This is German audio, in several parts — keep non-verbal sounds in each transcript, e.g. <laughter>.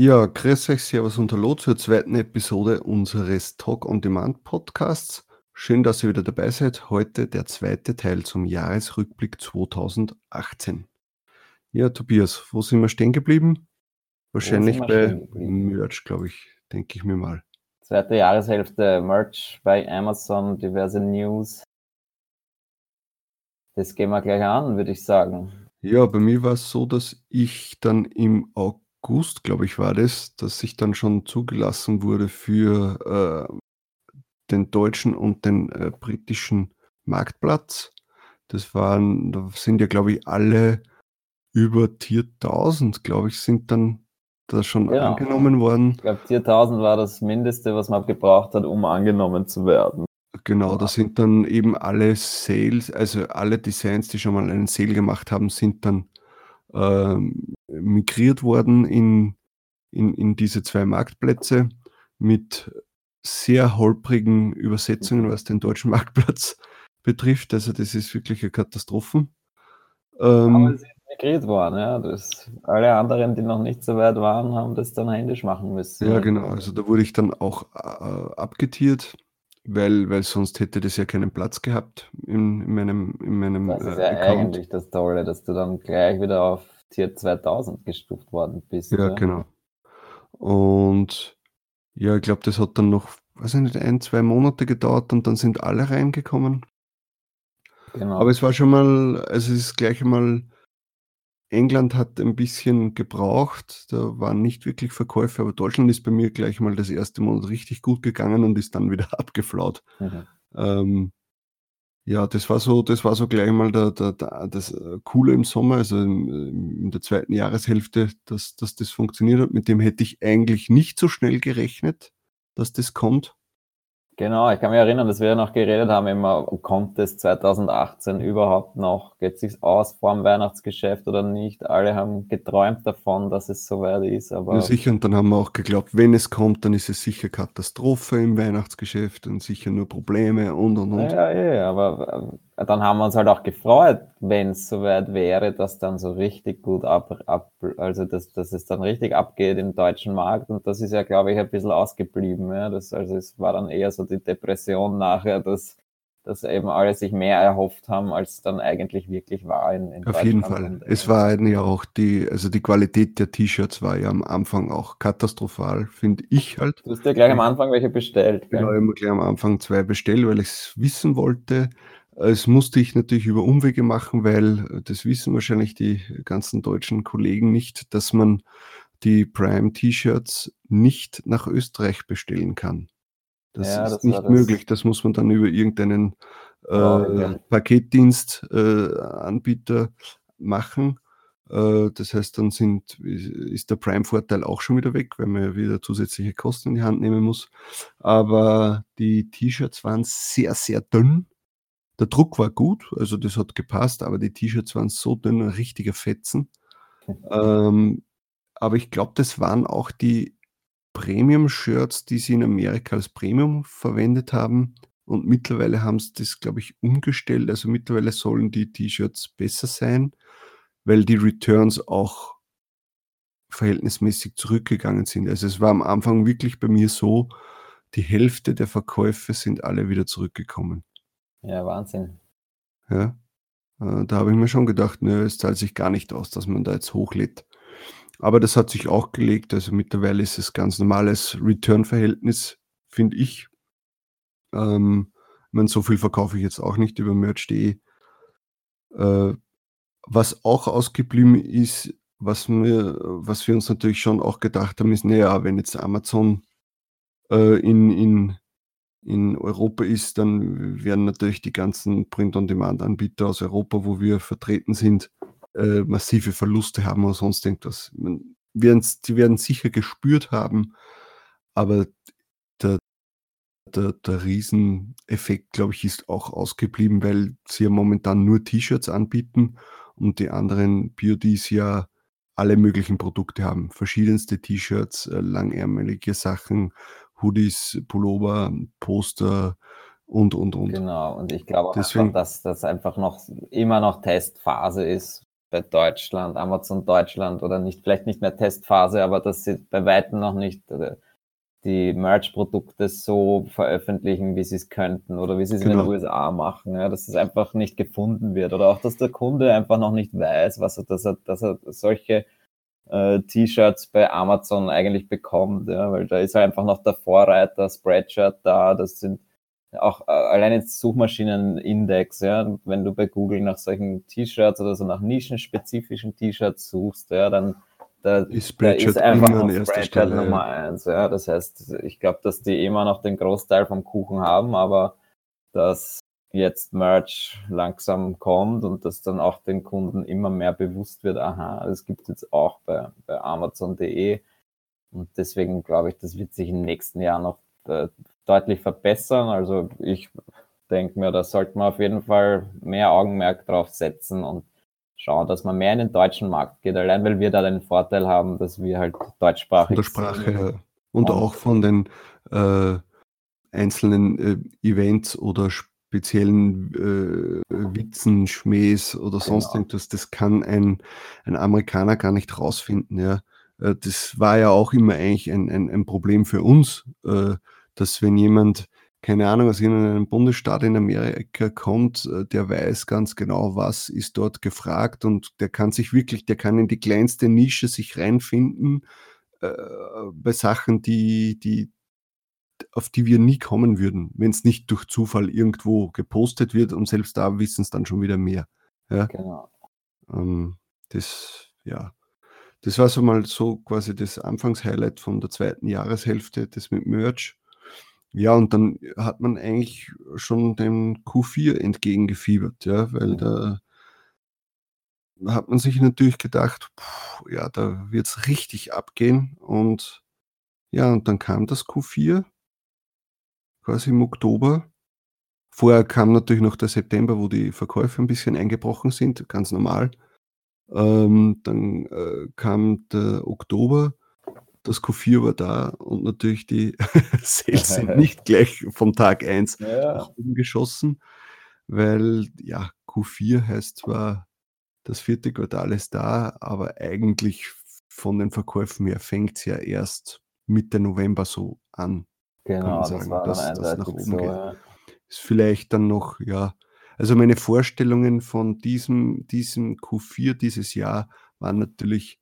Ja, grüß euch, servus und hallo zur zweiten Episode unseres Talk on Demand Podcasts. Schön, dass ihr wieder dabei seid. Heute der zweite Teil zum Jahresrückblick 2018. Ja, Tobias, wo sind wir stehen geblieben? Wahrscheinlich bei Merch, glaube ich, denke ich mir mal. Zweite Jahreshälfte, Merch bei Amazon, diverse News. Das gehen wir gleich an, würde ich sagen. Ja, bei mir war es so, dass ich dann im August, glaube ich, war das, dass ich dann schon zugelassen wurde für äh, den deutschen und den äh, britischen Marktplatz. Das waren, da sind ja, glaube ich, alle über Tier 1000, glaube ich, sind dann da schon genau. angenommen worden. Ich glaube, Tier 1000 war das Mindeste, was man gebraucht hat, um angenommen zu werden. Genau, da sind dann eben alle Sales, also alle Designs, die schon mal einen Sale gemacht haben, sind dann ähm, migriert worden in, in, in diese zwei Marktplätze mit sehr holprigen Übersetzungen, mhm. was den deutschen <laughs> Marktplatz betrifft. Also das ist wirklich eine Katastrophe. Ähm, Aber es ist migriert worden, ja. Das, alle anderen, die noch nicht so weit waren, haben das dann händisch machen müssen. Ja, genau. Also da wurde ich dann auch äh, abgetiert, weil, weil sonst hätte das ja keinen Platz gehabt in, in meinem, in meinem Das ist äh, ja Account. eigentlich das Tolle, dass du dann gleich wieder auf Tier 2000 gestuft worden bist. Ja, ja. genau. Und ja, ich glaube, das hat dann noch, weiß ich nicht, ein, zwei Monate gedauert und dann sind alle reingekommen. Genau. Aber es war schon mal, also es ist gleich einmal, England hat ein bisschen gebraucht, da waren nicht wirklich Verkäufe, aber Deutschland ist bei mir gleich mal das erste Monat richtig gut gegangen und ist dann wieder <laughs> abgeflaut. Mhm. Ähm, ja, das war so, das war so gleich mal der, der, der, das äh, Coole im Sommer, also in, in der zweiten Jahreshälfte, dass, dass das funktioniert hat. Mit dem hätte ich eigentlich nicht so schnell gerechnet, dass das kommt. Genau, ich kann mich erinnern, dass wir noch geredet haben, immer kommt es 2018 überhaupt noch, geht sich's aus vor dem Weihnachtsgeschäft oder nicht? Alle haben geträumt davon, dass es soweit ist, aber. Ja, sicher, und dann haben wir auch geglaubt, wenn es kommt, dann ist es sicher Katastrophe im Weihnachtsgeschäft und sicher nur Probleme und und und. Ja, ja, ja, aber äh, dann haben wir uns halt auch gefreut, wenn es soweit wäre, dass dann so richtig gut ab, ab also dass, dass es dann richtig abgeht im deutschen Markt und das ist ja, glaube ich, ein bisschen ausgeblieben. Ja? Das, also es war dann eher so die Depression nachher, dass, dass eben alle sich mehr erhofft haben, als dann eigentlich wirklich war. In, in Auf jeden Fall. Es war ja auch die, also die Qualität der T-Shirts war ja am Anfang auch katastrophal, finde ich halt. Du hast ja gleich am Anfang welche bestellt. Genau, ich habe gleich am Anfang zwei bestellt, weil ich es wissen wollte. Es musste ich natürlich über Umwege machen, weil das wissen wahrscheinlich die ganzen deutschen Kollegen nicht, dass man die Prime-T-Shirts nicht nach Österreich bestellen kann. Das ja, ist das nicht möglich. Das muss man dann über irgendeinen äh, ja. Paketdienst-Anbieter äh, machen. Äh, das heißt, dann sind, ist der Prime-Vorteil auch schon wieder weg, weil man ja wieder zusätzliche Kosten in die Hand nehmen muss. Aber die T-Shirts waren sehr, sehr dünn. Der Druck war gut, also das hat gepasst, aber die T-Shirts waren so dünn, ein richtiger Fetzen. Ähm, aber ich glaube, das waren auch die Premium-Shirts, die sie in Amerika als Premium verwendet haben. Und mittlerweile haben sie das, glaube ich, umgestellt. Also mittlerweile sollen die T-Shirts besser sein, weil die Returns auch verhältnismäßig zurückgegangen sind. Also es war am Anfang wirklich bei mir so, die Hälfte der Verkäufe sind alle wieder zurückgekommen. Ja, Wahnsinn. Ja. Äh, da habe ich mir schon gedacht, ne, es zahlt sich gar nicht aus, dass man da jetzt hochlädt. Aber das hat sich auch gelegt. Also mittlerweile ist es ganz normales Return-Verhältnis, finde ich. Ähm, ich meine, so viel verkaufe ich jetzt auch nicht über merch.de. Äh, was auch ausgeblieben ist, was wir, was wir uns natürlich schon auch gedacht haben, ist, naja, wenn jetzt Amazon äh, in, in in Europa ist, dann werden natürlich die ganzen Print-on-Demand-Anbieter aus Europa, wo wir vertreten sind, äh, massive Verluste haben oder sonst irgendwas. Man, die werden sicher gespürt haben, aber der, der, der Rieseneffekt, glaube ich, ist auch ausgeblieben, weil sie ja momentan nur T-Shirts anbieten und die anderen BODs ja alle möglichen Produkte haben. Verschiedenste T-Shirts, äh, langärmelige Sachen, Hoodies, Pullover, Poster und, und, und. Genau, und ich glaube auch, Deswegen, einfach, dass das einfach noch immer noch Testphase ist. bei Deutschland, Amazon Deutschland oder nicht, vielleicht nicht mehr Testphase, aber dass sie bei Weitem noch nicht äh, die Merch-Produkte so veröffentlichen, wie sie es könnten oder wie sie es genau. in den genau. USA machen, ja, dass es einfach nicht gefunden wird oder auch, dass der Kunde einfach noch nicht weiß, was er, dass er, dass er solche äh, T-Shirts bei Amazon eigentlich bekommt, ja, weil da ist er einfach noch der Vorreiter, Spreadshirt da, das sind auch äh, allein jetzt Suchmaschinenindex, ja, wenn du bei Google nach solchen T-Shirts oder so nach nischenspezifischen T-Shirts suchst, ja, dann da ist, da ist einfach noch Spreadshirt Stelle, Nummer eins. Ja. Das heißt, ich glaube, dass die immer noch den Großteil vom Kuchen haben, aber dass jetzt Merch langsam kommt und dass dann auch den Kunden immer mehr bewusst wird, aha, das gibt es jetzt auch bei, bei Amazon.de. Und deswegen glaube ich, das wird sich im nächsten Jahr noch äh, deutlich verbessern. Also ich denke mir, da sollte man auf jeden Fall mehr Augenmerk drauf setzen und schauen, dass man mehr in den deutschen Markt geht, allein weil wir da den Vorteil haben, dass wir halt deutschsprachig sind. Von der Sprache sind. und, und auch von den äh, einzelnen äh, Events oder speziellen äh, Witzen, Schmähs oder sonst genau. irgendwas, das kann ein, ein Amerikaner gar nicht rausfinden. Ja. Äh, das war ja auch immer eigentlich ein, ein, ein Problem für uns, äh, dass wenn jemand keine Ahnung, aus irgendeinem Bundesstaat in Amerika kommt, äh, der weiß ganz genau, was ist dort gefragt und der kann sich wirklich, der kann in die kleinste Nische sich reinfinden äh, bei Sachen, die, die, auf die wir nie kommen würden, wenn es nicht durch Zufall irgendwo gepostet wird und selbst da wissen es dann schon wieder mehr. Ja? Genau. Ähm, das, ja. Das war so mal so quasi das Anfangshighlight von der zweiten Jahreshälfte, das mit Merch. Ja, und dann hat man eigentlich schon dem Q4 entgegengefiebert, ja, weil da hat man sich natürlich gedacht, puh, ja, da wird es richtig abgehen. Und ja, und dann kam das Q4, quasi im Oktober. Vorher kam natürlich noch der September, wo die Verkäufe ein bisschen eingebrochen sind, ganz normal. Ähm, dann äh, kam der Oktober das Q4 war da und natürlich die <laughs> Sales sind <laughs> nicht gleich vom Tag 1 ja. nach oben geschossen, weil ja, Q4 heißt zwar, das vierte Quartal ist da, aber eigentlich von den Verkäufen her fängt es ja erst Mitte November so an. Genau, sagen, das war dass, dass nach oben so, geht. Ja. Ist vielleicht dann noch, ja, also meine Vorstellungen von diesem, diesem Q4 dieses Jahr waren natürlich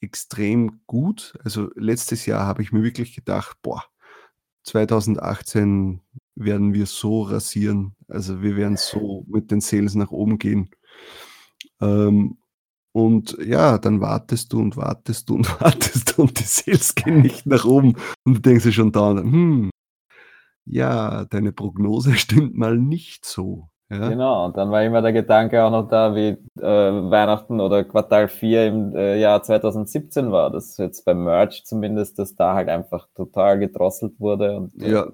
extrem gut. Also letztes Jahr habe ich mir wirklich gedacht, boah, 2018 werden wir so rasieren. Also wir werden so mit den Sales nach oben gehen. Ähm, und ja, dann wartest du und wartest du und <laughs> wartest du und die Sales gehen nicht nach oben. Und du denkst dir schon da, hm, ja, deine Prognose <laughs> stimmt mal nicht so. Ja. Genau, und dann war immer der Gedanke auch noch da, wie äh, Weihnachten oder Quartal 4 im äh, Jahr 2017 war, dass jetzt beim Merch zumindest, dass da halt einfach total gedrosselt wurde und äh, ja.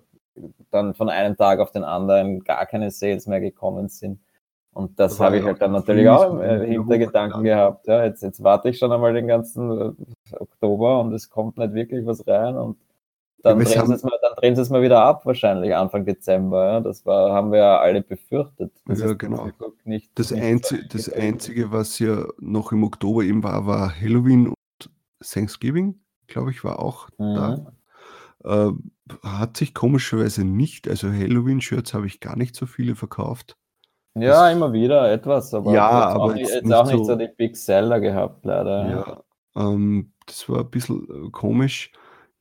dann von einem Tag auf den anderen gar keine Sales mehr gekommen sind. Und das, das habe ich halt dann natürlich auch im äh, Hintergedanken gehabt. Ja, jetzt, jetzt warte ich schon einmal den ganzen äh, Oktober und es kommt nicht wirklich was rein und dann, ja, drehen mal, dann, drehen sie es mal wieder ab, wahrscheinlich Anfang Dezember. Ja? Das war, haben wir ja alle befürchtet. Das ja, genau. Nicht, das, nicht Einzige, das Einzige, was ja noch im Oktober eben war, war Halloween und Thanksgiving, glaube ich, war auch mhm. da. Äh, hat sich komischerweise nicht, also Halloween-Shirts habe ich gar nicht so viele verkauft. Ja, das, immer wieder etwas, aber ja, aber auch, jetzt, jetzt auch nicht so, so, die Big Seller gehabt, leider. Ja, ähm, das war ein bisschen äh, komisch.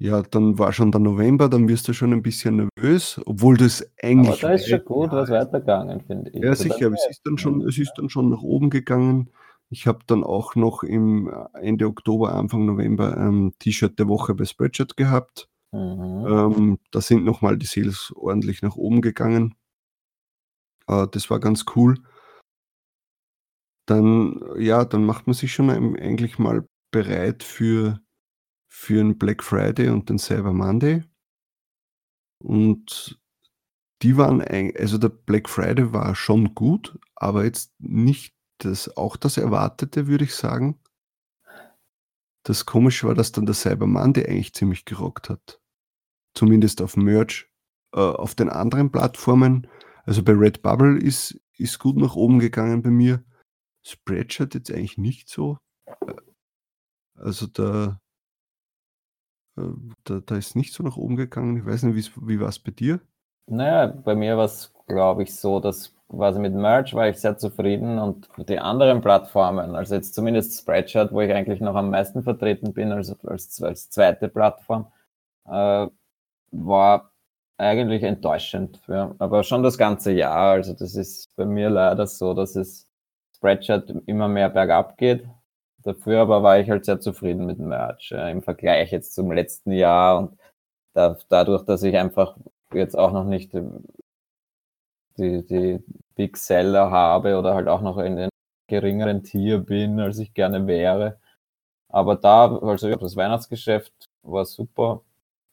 Ja, dann war schon der November, dann wirst du schon ein bisschen nervös, obwohl das eigentlich. Aber da ist schon gut was weitergegangen, finde ich. Ja, also sicher, aber es ist dann schon, es ist dann schon nach oben gegangen. Ich habe dann auch noch im äh, Ende Oktober, Anfang November ein T-Shirt der Woche bei Spreadshirt gehabt. Mhm. Ähm, da sind nochmal die Sales ordentlich nach oben gegangen. Äh, das war ganz cool. Dann, ja, dann macht man sich schon eigentlich mal bereit für für den Black Friday und den Cyber Monday. Und die waren, also der Black Friday war schon gut, aber jetzt nicht das, auch das Erwartete, würde ich sagen. Das Komische war, dass dann der Cyber Monday eigentlich ziemlich gerockt hat. Zumindest auf Merch. Äh, auf den anderen Plattformen, also bei Redbubble ist, ist gut nach oben gegangen bei mir. Spreadshirt jetzt eigentlich nicht so. Äh, also da, äh, da, da ist nicht so nach oben gegangen. Ich weiß nicht, wie war es bei dir? Naja, bei mir war es, glaube ich, so, dass quasi mit Merch war ich sehr zufrieden und die anderen Plattformen, also jetzt zumindest Spreadshirt, wo ich eigentlich noch am meisten vertreten bin, also als, als zweite Plattform, äh, war eigentlich enttäuschend. Ja. Aber schon das ganze Jahr, also das ist bei mir leider so, dass es Spreadshirt immer mehr bergab geht. Dafür aber war ich halt sehr zufrieden mit Merch ja, im Vergleich jetzt zum letzten Jahr und da, dadurch, dass ich einfach jetzt auch noch nicht die, die Big Seller habe oder halt auch noch in den geringeren Tier bin, als ich gerne wäre. Aber da, also das Weihnachtsgeschäft war super,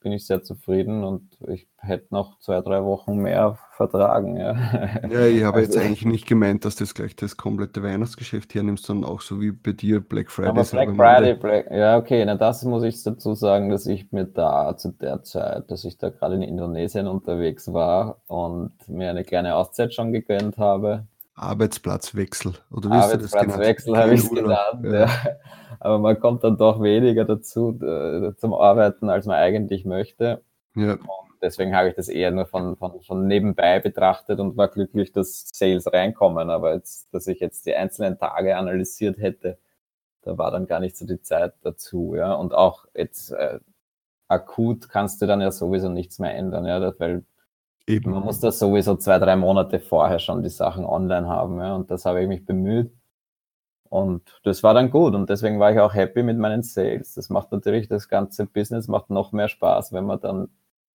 bin ich sehr zufrieden und ich hätte noch zwei, drei Wochen mehr vertragen. Ja, <laughs> ja ich habe also, jetzt eigentlich nicht gemeint, dass du das gleich das komplette Weihnachtsgeschäft hernimmst, sondern auch so wie bei dir Black Friday. Aber Black Friday, Black, ja okay, na das muss ich dazu sagen, dass ich mir da zu der Zeit, dass ich da gerade in Indonesien unterwegs war und mir eine kleine Auszeit schon gegönnt habe. Arbeitsplatzwechsel, oder wie Arbeitsplatzwechsel habe ich es genannt, ja. ja aber man kommt dann doch weniger dazu äh, zum Arbeiten, als man eigentlich möchte. Ja. Und deswegen habe ich das eher nur von, von, von nebenbei betrachtet und war glücklich, dass Sales reinkommen. Aber jetzt, dass ich jetzt die einzelnen Tage analysiert hätte, da war dann gar nicht so die Zeit dazu. Ja. Und auch jetzt äh, akut kannst du dann ja sowieso nichts mehr ändern, ja, weil Eben. man muss das sowieso zwei, drei Monate vorher schon die Sachen online haben. Ja. Und das habe ich mich bemüht. Und das war dann gut und deswegen war ich auch happy mit meinen Sales. Das macht natürlich das ganze Business macht noch mehr Spaß, wenn man dann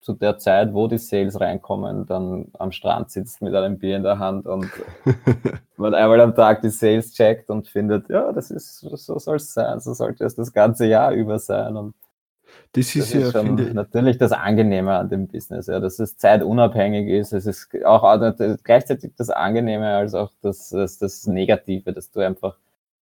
zu der Zeit, wo die Sales reinkommen, dann am Strand sitzt mit einem Bier in der Hand und <laughs> man einmal am Tag die Sales checkt und findet, ja, das ist, so soll es sein, so sollte es das ganze Jahr über sein. Und das ist, das ist ja schon natürlich das Angenehme an dem Business, ja, dass es zeitunabhängig ist. Es ist auch gleichzeitig das Angenehme als auch das, das, das Negative, dass du einfach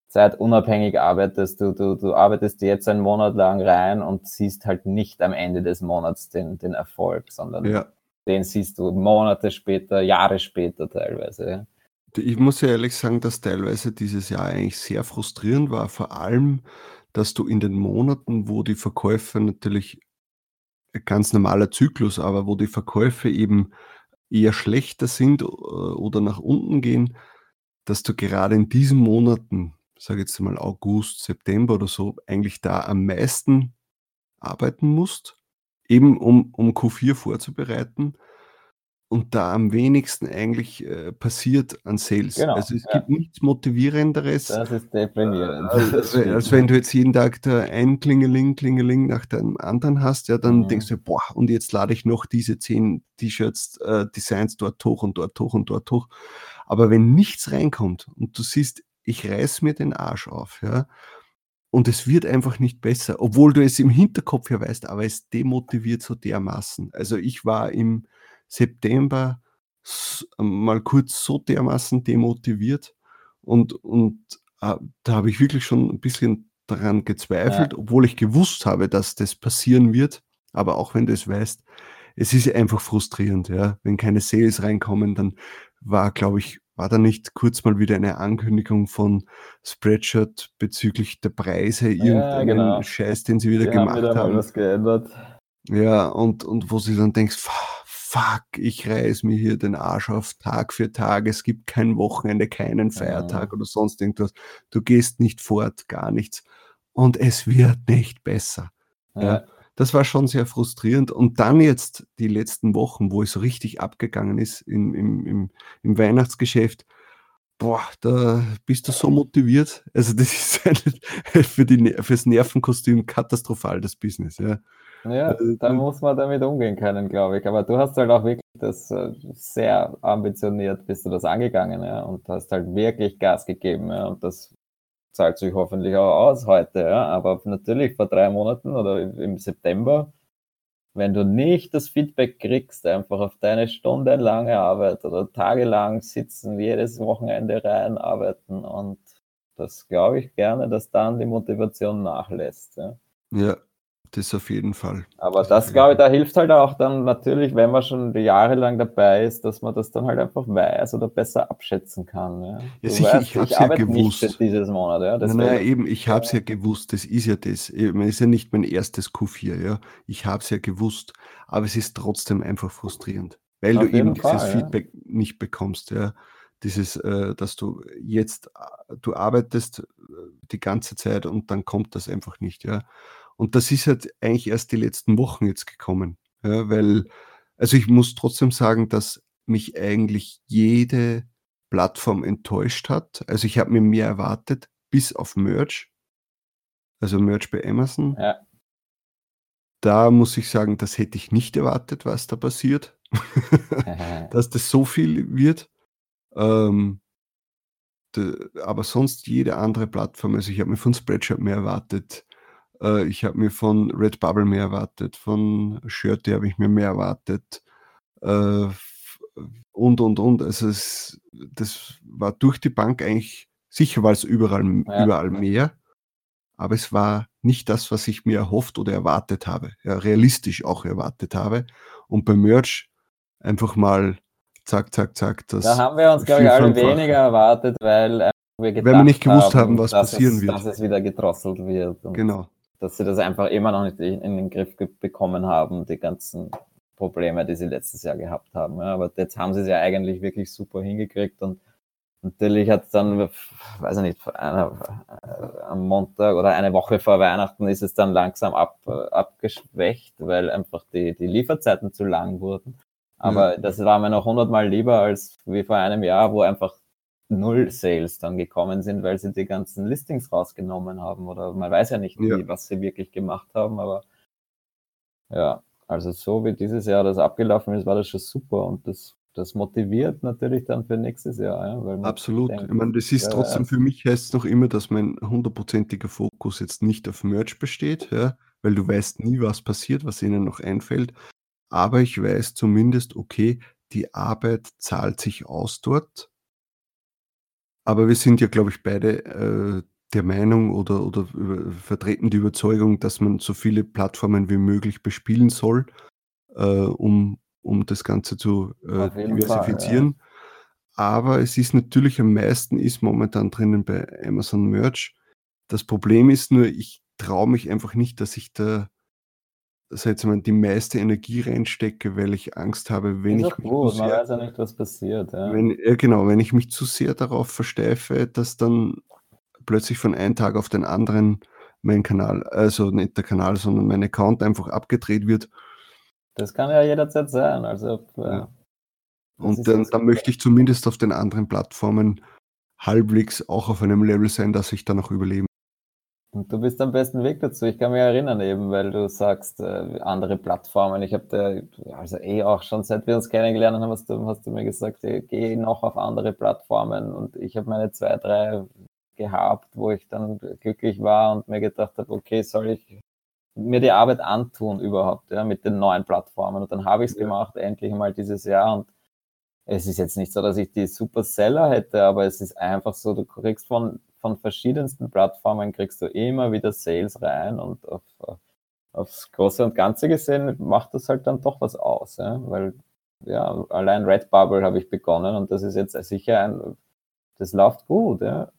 zeitunabhängig arbeitest. Du, du, du arbeitest jetzt einen Monat lang rein und siehst halt nicht am Ende des Monats den, den Erfolg, sondern ja. den siehst du Monate später, Jahre später teilweise. Ich muss ja ehrlich sagen, dass teilweise dieses Jahr eigentlich sehr frustrierend war, vor allem, dass du in den Monaten, wo die Verkäufe natürlich ganz normaler Zyklus, aber wo die Verkäufe eben eher schlechter sind äh, oder nach unten gehen, dass du gerade in diesen Monaten sage jetzt mal August, September oder so, eigentlich da am meisten arbeiten musst, eben um, um Q4 vorzubereiten und da am wenigsten eigentlich äh, passiert an Sales. Genau, also es ja. gibt nichts Motivierenderes. Das ist. Als, als, als, wenn du jetzt jeden Tag da ein Klingeling, Klingeling nach dem anderen hast, ja, dann mhm. denkst du, boah, und jetzt lade ich noch diese zehn T-Shirts, äh, Designs dort hoch und dort hoch und dort hoch. Aber wenn nichts reinkommt und du siehst, ich reiß mir den Arsch auf, ja. Und es wird einfach nicht besser, obwohl du es im Hinterkopf ja weißt, aber es demotiviert so dermaßen. Also ich war im September mal kurz so dermaßen demotiviert und, und äh, da habe ich wirklich schon ein bisschen daran gezweifelt, ja. obwohl ich gewusst habe, dass das passieren wird. Aber auch wenn du es weißt, es ist einfach frustrierend, ja. Wenn keine Sales reinkommen, dann war, glaube ich, war da nicht kurz mal wieder eine Ankündigung von Spreadshirt bezüglich der Preise, irgendeinen ja, genau. Scheiß, den sie wieder die gemacht haben? Wieder haben. was geändert. Ja, und, und wo sie dann denkst, fuck, ich reiß mir hier den Arsch auf Tag für Tag, es gibt kein Wochenende, keinen Feiertag ja. oder sonst irgendwas. Du gehst nicht fort, gar nichts. Und es wird nicht besser. Ja. ja das war schon sehr frustrierend. Und dann jetzt die letzten Wochen, wo es so richtig abgegangen ist im, im, im, im Weihnachtsgeschäft, boah, da bist du so motiviert. Also das <laughs> ist für die, fürs Nervenkostüm katastrophal, das Business. Ja, ja also, da muss man damit umgehen können, glaube ich. Aber du hast halt auch wirklich das äh, sehr ambitioniert, bist du das angegangen ja, und hast halt wirklich Gas gegeben. Ja, und das zahlt sich hoffentlich auch aus heute, ja. Aber natürlich vor drei Monaten oder im September, wenn du nicht das Feedback kriegst, einfach auf deine stundenlange Arbeit oder tagelang sitzen, jedes Wochenende rein arbeiten und das glaube ich gerne, dass dann die Motivation nachlässt. Ja. ja. Das auf jeden Fall. Aber das, glaube ich, da hilft halt auch dann natürlich, wenn man schon jahrelang dabei ist, dass man das dann halt einfach weiß oder besser abschätzen kann. Ja, ja sicher, weißt, ich habe es ja gewusst. dieses Monat, ja. Nein, nein, eben, ich habe es ja gewusst, das ist ja das. Es ist ja nicht mein erstes Q4, ja. Ich habe es ja gewusst, aber es ist trotzdem einfach frustrierend, weil Auf du eben Fall, dieses Feedback nicht bekommst, ja. Dieses, äh, dass du jetzt, äh, du arbeitest äh, die ganze Zeit und dann kommt das einfach nicht, ja. Und das ist halt eigentlich erst die letzten Wochen jetzt gekommen. Ja, weil, also ich muss trotzdem sagen, dass mich eigentlich jede Plattform enttäuscht hat. Also ich habe mir mehr erwartet, bis auf Merch. Also Merch bei Amazon. Ja. Da muss ich sagen, das hätte ich nicht erwartet, was da passiert. <laughs> Dass das so viel wird. Ähm, aber sonst jede andere Plattform, also ich habe mir von Spreadshirt mehr erwartet. Äh, ich habe mir von Redbubble mehr erwartet, von Shirty habe ich mir mehr erwartet. Äh, und, und, und. Also es, das war durch die Bank eigentlich, sicher war es überall, ja. überall mehr, aber es war nicht das, was ich mir erhofft oder erwartet habe, ja, realistisch auch erwartet habe. Und bei Merch einfach mal zack, zack, zack. Das da haben wir uns, glaube ich, alle weniger erwartet, weil äh, wir, weil wir nicht gewusst haben, haben was passieren es, wird. Dass es wieder gedrosselt wird. genau dass sie das einfach immer noch nicht in den Griff bekommen haben, die ganzen Probleme, die sie letztes Jahr gehabt haben. Ja, aber jetzt haben sie es ja eigentlich wirklich super hingekriegt und natürlich hat es dann, weiß ich nicht, einer, äh, am Montag oder eine Woche vor Weihnachten ist es dann langsam ab, äh, abgeschwächt, weil einfach die, die Lieferzeiten zu lang wurden. Aber ja. das war mir noch hundertmal lieber als wie vor einem Jahr, wo einfach null Sales dann gekommen sind, weil sie die ganzen Listings rausgenommen haben oder man weiß ja nicht, wie, ja. was sie wirklich gemacht haben, aber ja, also so wie dieses Jahr das abgelaufen ist, war das schon super und das, das motiviert natürlich dann für nächstes Jahr. Ja, Absolut. Denkt, ich meine, das ist ja, trotzdem für mich heißt es noch immer, dass mein hundertprozentiger Fokus jetzt nicht auf Merch besteht, ja, weil du weißt nie, was passiert, was ihnen noch einfällt. Aber ich weiß zumindest, okay, die Arbeit zahlt sich aus dort aber wir sind ja, glaube ich, beide äh, der Meinung oder, oder über, vertreten die Überzeugung, dass man so viele Plattformen wie möglich bespielen soll, äh, um, um das Ganze zu äh, diversifizieren. Fall, ja. Aber es ist natürlich am meisten ist momentan drinnen bei Amazon Merch. Das Problem ist nur, ich traue mich einfach nicht, dass ich da das heißt, mal, die meiste Energie reinstecke, weil ich Angst habe, wenn ich mich gut, man sehr, weiß ja nicht, was passiert. Ja. Wenn, ja, genau, wenn ich mich zu sehr darauf versteife, dass dann plötzlich von einem Tag auf den anderen mein Kanal, also nicht der Kanal, sondern mein Account einfach abgedreht wird. Das kann ja jederzeit sein. Also, ja. Und dann, dann möchte ich zumindest auf den anderen Plattformen halbwegs auch auf einem Level sein, dass ich dann auch überleben und du bist am besten Weg dazu. Ich kann mich erinnern eben, weil du sagst, äh, andere Plattformen. Ich habe da, also eh auch schon seit wir uns kennengelernt haben, hast du, hast du mir gesagt, äh, geh noch auf andere Plattformen. Und ich habe meine zwei, drei gehabt, wo ich dann glücklich war und mir gedacht habe, okay, soll ich mir die Arbeit antun überhaupt, ja, mit den neuen Plattformen. Und dann habe ich es ja. gemacht, endlich mal dieses Jahr. Und es ist jetzt nicht so, dass ich die super Seller hätte, aber es ist einfach so, du kriegst von von verschiedensten Plattformen kriegst du immer wieder Sales rein und auf, aufs Große und Ganze gesehen macht das halt dann doch was aus, ja? weil ja, allein Redbubble habe ich begonnen und das ist jetzt sicher ein, das läuft gut, ja.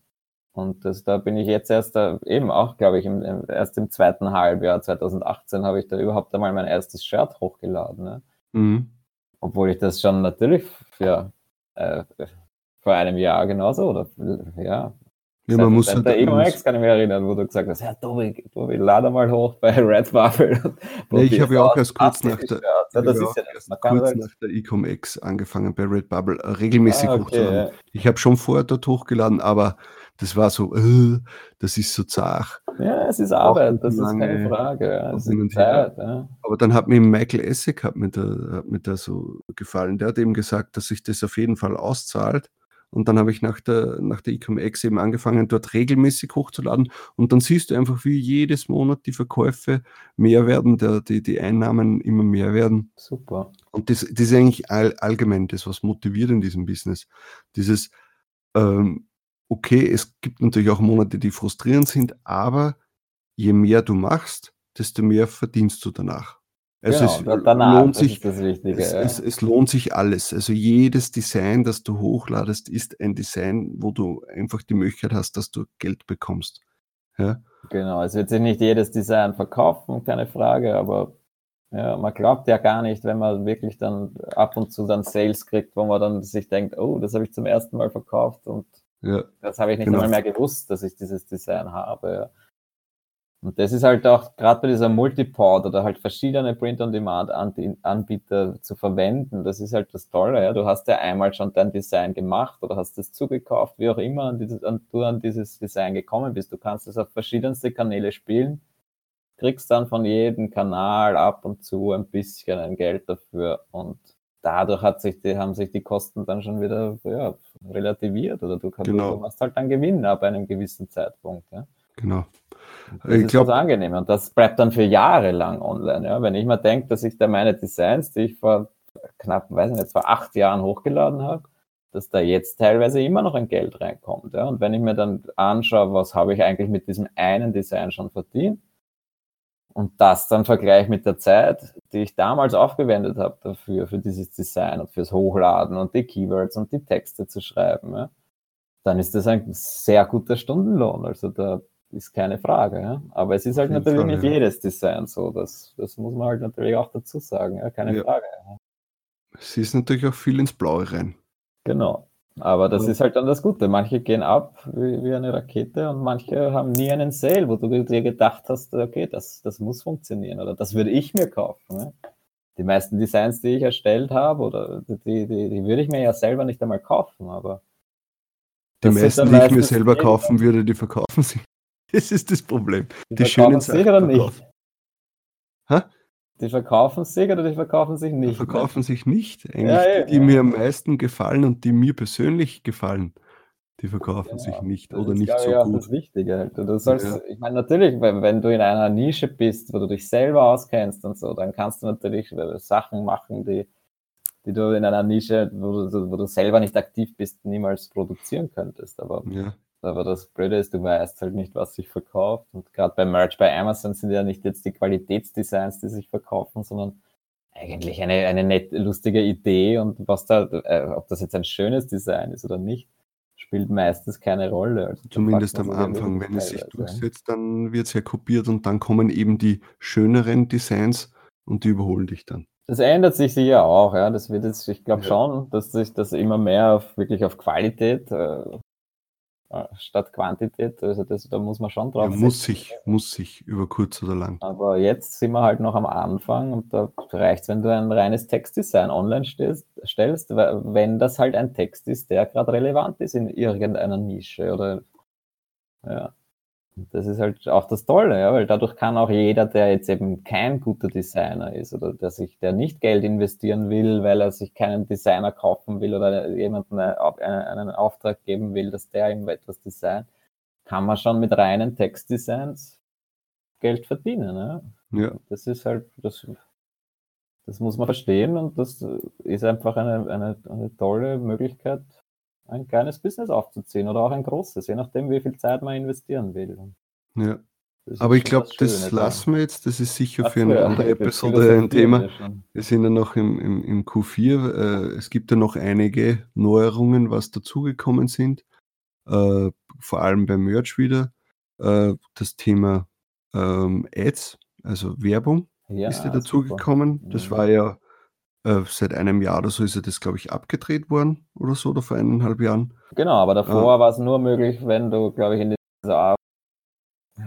Und das, da bin ich jetzt erst da, eben auch, glaube ich, im, erst im zweiten Halbjahr 2018 habe ich da überhaupt einmal mein erstes Shirt hochgeladen. Ja? Mhm. Obwohl ich das schon natürlich für äh, vor einem Jahr genauso oder ja, ja, man muss halt, der EMX kann ich mich erinnern, wo du gesagt hast, ja, Tobi, Tobi, lade mal hoch bei Redbubble. <laughs> Ja, ich habe ja auch erst kurz nach der, ja, das ist ja erst kurz halt nach der EcomX angefangen bei Redbubble äh, regelmäßig ah, okay, hochzuladen. Ja. Ich habe schon vorher dort hochgeladen, aber das war so, äh, das ist so zart. Ja, es ist Arbeit, das lange, ist keine Frage. Ja. Es ist Zeit, ja. Aber dann hat mir Michael Essig hat mir, da, hat mir da so gefallen. Der hat eben gesagt, dass sich das auf jeden Fall auszahlt und dann habe ich nach der, nach der ICOM-X eben angefangen, dort regelmäßig hochzuladen. Und dann siehst du einfach, wie jedes Monat die Verkäufe mehr werden, der, die, die Einnahmen immer mehr werden. Super. Und das, das ist eigentlich all, allgemein das, was motiviert in diesem Business. Dieses, ähm, okay, es gibt natürlich auch Monate, die frustrierend sind, aber je mehr du machst, desto mehr verdienst du danach. Genau, es da danach, lohnt sich ist das Wichtige, es ja. es es lohnt sich alles. Also jedes Design, das du hochladest, ist ein Design, wo du einfach die Möglichkeit hast, dass du Geld bekommst. Ja? Genau, es wird sich nicht jedes Design verkaufen, keine Frage, aber ja, man glaubt ja gar nicht, wenn man wirklich dann ab und zu dann Sales kriegt, wo man dann sich denkt, oh, das habe ich zum ersten Mal verkauft und Ja, das habe ich nicht Genau. einmal mehr gewusst, dass ich dieses Design habe. Und das ist halt auch gerade bei dieser Multiport oder halt verschiedene Print-on-Demand-Anbieter zu verwenden. Das ist halt das Tolle. Ja. Du hast ja einmal schon dein Design gemacht oder hast es zugekauft, wie auch immer an dieses, an, du an dieses Design gekommen bist. Du kannst es auf verschiedenste Kanäle spielen, kriegst dann von jedem Kanal ab und zu ein bisschen ein Geld dafür und dadurch hat sich die, haben sich die Kosten dann schon wieder ja, relativiert oder du, kannst, Genau. du machst halt dann Gewinn ab einem gewissen Zeitpunkt. Ja. genau. Das Ich ist glaub- das Angenehme und das bleibt dann für Jahre lang online. Ja. Wenn ich mir denke, dass ich da meine Designs, die ich vor knapp, weiß nicht, vor acht Jahren hochgeladen habe, dass da jetzt teilweise immer noch ein Geld reinkommt. Ja. Und wenn ich mir dann anschaue, was habe ich eigentlich mit diesem einen Design schon verdient und das dann vergleiche mit der Zeit, die ich damals aufgewendet habe dafür, für dieses Design und fürs Hochladen und die Keywords und die Texte zu schreiben, ja, dann ist das ein sehr guter Stundenlohn. Also da ist keine Frage. Ja. Aber es ist halt natürlich Fall, nicht ja. jedes Design so. Das, das muss man halt natürlich auch dazu sagen. Ja. Keine Ja. Frage. Es ist natürlich auch viel ins Blaue rein. Genau. Aber das ist halt dann das Gute. Manche gehen ab wie, wie eine Rakete und manche haben nie einen Sale, wo du dir gedacht hast, okay, das, das muss funktionieren oder das würde ich mir kaufen. Ja. Die meisten Designs, die ich erstellt habe, oder die, die, die würde ich mir ja selber nicht einmal kaufen, aber Die das meisten, die ich mir selber kaufen würde, die verkaufen sich. <laughs> Das ist das Problem. Die, Die verkaufen schönen sich oder nicht? Hä? Die verkaufen sich oder die verkaufen sich Die nicht? verkaufen sich nicht. Eigentlich Ja, die, die ja. mir am meisten gefallen und die mir persönlich gefallen, die verkaufen sich nicht oder ist, nicht so gut. das Wichtige. halt. Du sollst, ich meine, natürlich, wenn, du in einer Nische bist, wo du dich selber auskennst und so, dann kannst du natürlich Sachen machen, die, die du in einer Nische, wo du, wo du selber nicht aktiv bist, niemals produzieren könntest. Aber, Ja, aber das Blöde ist, du weißt halt nicht, was sich verkauft. Und gerade bei Merch bei Amazon sind ja nicht jetzt die Qualitätsdesigns, die sich verkaufen, sondern eigentlich eine, eine nett, lustige Idee und was da, äh, ob das jetzt ein schönes Design ist oder nicht, spielt meistens keine Rolle. Also zumindest am Anfang. Wenn es sich durchsetzt, dann wird es ja kopiert und dann kommen eben die schöneren Designs und die überholen dich dann. Das ändert sich sicher auch, ja. Das wird jetzt, ich glaube Ja. schon, dass sich das immer mehr auf wirklich auf Qualität äh, statt Quantität, also das, da muss man schon Ja, drauf muss setzen. sich, muss sich über kurz oder lang. Aber jetzt sind wir halt noch am Anfang und da reicht es, wenn du ein reines Textdesign online stellst, stellst, wenn das halt ein Text ist, der gerade relevant ist in irgendeiner Nische oder ja. Das ist halt auch das Tolle, ja, weil dadurch kann auch jeder, der jetzt eben kein guter Designer ist oder der sich, der nicht Geld investieren will, weil er sich keinen Designer kaufen will oder jemanden eine- einen, einen Auftrag geben will, dass der ihm etwas designt, kann man schon mit reinen Textdesigns Geld verdienen. Ja? Ja, Das ist halt, das, das muss man verstehen und das ist einfach eine, eine, eine tolle Möglichkeit, ein kleines Business aufzuziehen oder auch ein großes, je nachdem, wie viel Zeit man investieren will. ja. Aber ich glaube, das lassen wir jetzt. Das ist sicher Ach für eine ja, andere Episode ein Thema. wir sind ja noch im, im, im Q4. Äh, es gibt ja noch einige Neuerungen, was dazugekommen sind. Äh, vor allem beim Merch wieder. Äh, das Thema ähm, Ads, also Werbung, Ja, ist ja dazugekommen. Das Mhm. war ja äh, seit einem Jahr oder so ist ja das, glaube ich, abgedreht worden oder so, oder vor eineinhalb Jahren. Genau, aber davor war es nur möglich, wenn du, glaube ich, in dieser Art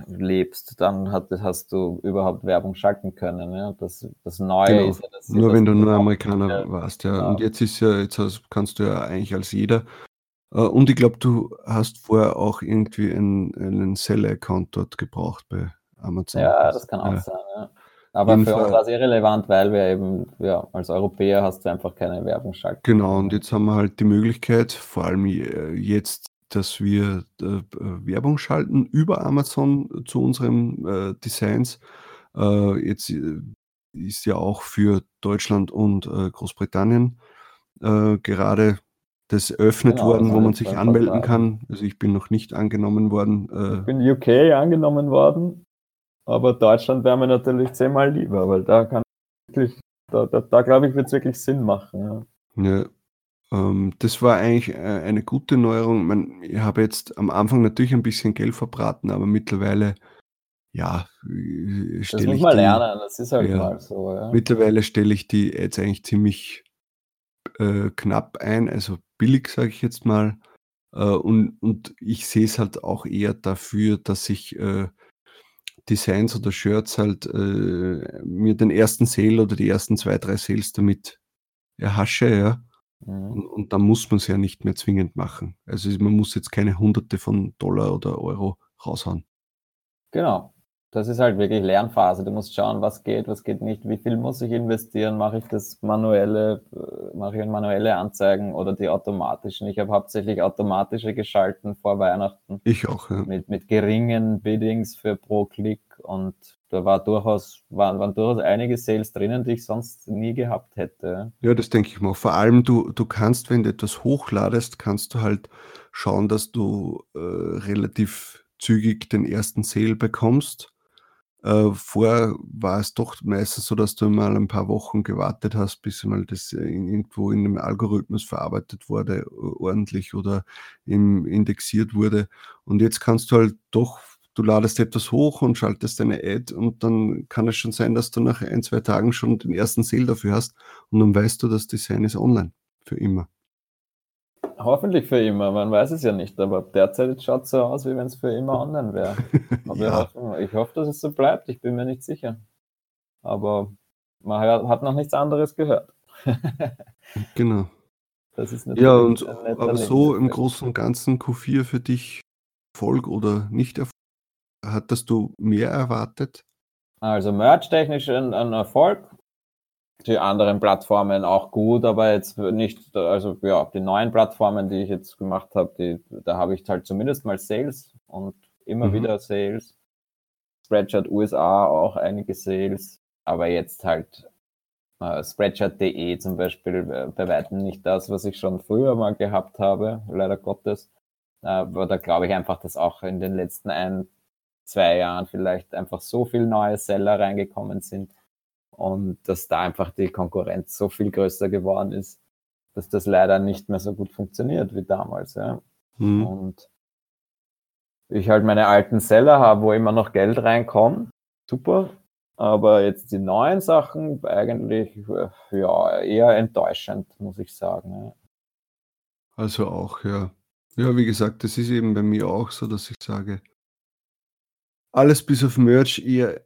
lebst, dann hat, hast du überhaupt Werbung schalten können. Ja? Das, das Neue Genau. ist ja, dass Nur das wenn du nur Amerikaner warst, ja. genau. Und jetzt ist ja, jetzt kannst du ja eigentlich als jeder. Äh, Und ich glaube, du hast vorher auch irgendwie einen, einen Seller-Account dort gebraucht bei Amazon. Ja, das kann auch Ja. sein. Ja. Aber für uns Fall. war es irrelevant, weil wir eben, ja, als Europäer hast du einfach keine Werbung schalten. Genau, und jetzt haben wir halt die Möglichkeit, vor allem jetzt, dass wir äh, Werbung schalten über Amazon zu unseren äh, Designs. Äh, jetzt ist ja auch für Deutschland und Großbritannien gerade das eröffnet Genau, worden, wo man sich anmelden kann. Also ich bin noch nicht angenommen worden. Ich bin UK angenommen worden Aber Deutschland wäre mir natürlich zehnmal lieber, weil da kann wirklich, da, da, da glaube ich, wird es wirklich Sinn machen. Ja. ja ähm, das war eigentlich äh, eine gute Neuerung. Man, ich habe jetzt am Anfang natürlich ein bisschen Geld verbraten, aber mittlerweile, ja, äh, stelle ich. Das muss man die, lernen, das ist halt ja, mal so. Ja. Mittlerweile stelle ich die jetzt eigentlich ziemlich äh, knapp ein, also billig, sage ich jetzt mal. Äh, und, und ich sehe es halt auch eher dafür, dass ich äh, Designs oder Shirts halt äh, mir den ersten Sale oder die ersten zwei, drei Sales damit erhasche, ja. Mhm. Und, und dann muss man es ja nicht mehr zwingend machen. Also man muss jetzt keine Hunderte von Dollar oder Euro raushauen. Genau das ist halt wirklich Lernphase. Du musst schauen, was geht, was geht nicht, wie viel muss ich investieren, mache ich das manuelle, äh, mache ich manuelle Anzeigen oder die automatischen. Ich habe hauptsächlich automatische geschalten vor Weihnachten. Ich auch, ja. Mit, mit geringen Biddings für pro Klick und da war durchaus, waren, waren durchaus einige Sales drinnen, die ich sonst nie gehabt hätte. Ja, das denke ich mal. Vor allem, du, du kannst, wenn du etwas hochladest, kannst du halt schauen, dass du äh, relativ zügig den ersten Sale bekommst äh, vorher war es doch meistens so, dass du mal ein paar Wochen gewartet hast, bis mal das irgendwo in einem Algorithmus verarbeitet wurde, ordentlich oder im, indexiert wurde. Und jetzt kannst du halt doch, du ladest etwas hoch und schaltest eine Ad und dann kann es schon sein, dass du nach ein, zwei Tagen schon den ersten Sale dafür hast und dann weißt du, das Design ist online für immer. Hoffentlich für immer, man weiß es ja nicht, aber derzeit schaut es so aus, wie wenn es für immer online wäre. <laughs> ja. ich hoffe, dass es so bleibt, ich bin mir nicht sicher. Aber man hat noch nichts anderes gehört. <laughs> genau. Das ist ja, und aber so im Großen und Ganzen Q4 für dich Erfolg oder nicht Erfolg? Hattest du mehr erwartet? Also merch-technisch ein, ein Erfolg, die anderen Plattformen auch gut, aber jetzt nicht, also ja, die neuen Plattformen, die ich jetzt gemacht habe, die, da habe ich halt zumindest mal Sales und immer mhm. wieder Sales. Spreadshirt USA auch einige Sales, aber jetzt halt äh, Spreadshirt.de zum Beispiel äh, bei weitem nicht das, was ich schon früher mal gehabt habe, leider Gottes. Äh, aber da glaube ich einfach, dass auch in den letzten ein, zwei Jahren vielleicht einfach so viel neue Seller reingekommen sind, und dass da einfach die Konkurrenz so viel größer geworden ist, dass das leider nicht mehr so gut funktioniert wie damals. Ja. Mhm. Und ich halt meine alten Seller habe, wo immer noch Geld reinkommt, super. Aber jetzt die neuen Sachen eigentlich ja eher enttäuschend, muss ich sagen. Ja. Also auch, ja. Ja, wie gesagt, das ist eben bei mir auch so, dass ich sage, alles bis auf Merch eher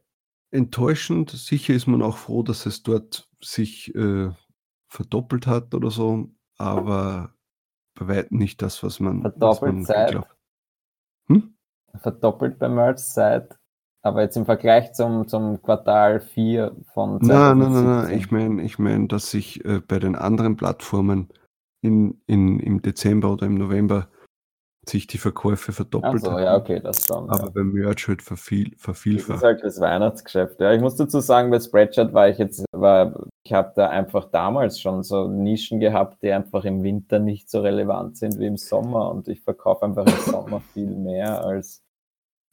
enttäuschend. Sicher ist man auch froh, dass es dort sich äh, verdoppelt hat oder so, aber bei weitem nicht das, was man, verdoppelt was man Zeit. Hm? Verdoppelt bei Merch Zeit, aber jetzt im Vergleich zum, zum Quartal 4 von 2017. Nein, nein, nein, nein. ich meine, ich mein, dass sich äh, bei den anderen Plattformen in, in, im Dezember oder im November sich die Verkäufe verdoppelt so, haben. ja, okay, das schon. Aber ja. beim Merch halt verviel, vervielfacht. Das ist halt das Weihnachtsgeschäft. Ja, ich muss dazu sagen, bei Spreadshirt war ich jetzt, war, ich habe da einfach damals schon so Nischen gehabt, die einfach im Winter nicht so relevant sind wie im Sommer und ich verkaufe einfach im Sommer viel mehr als,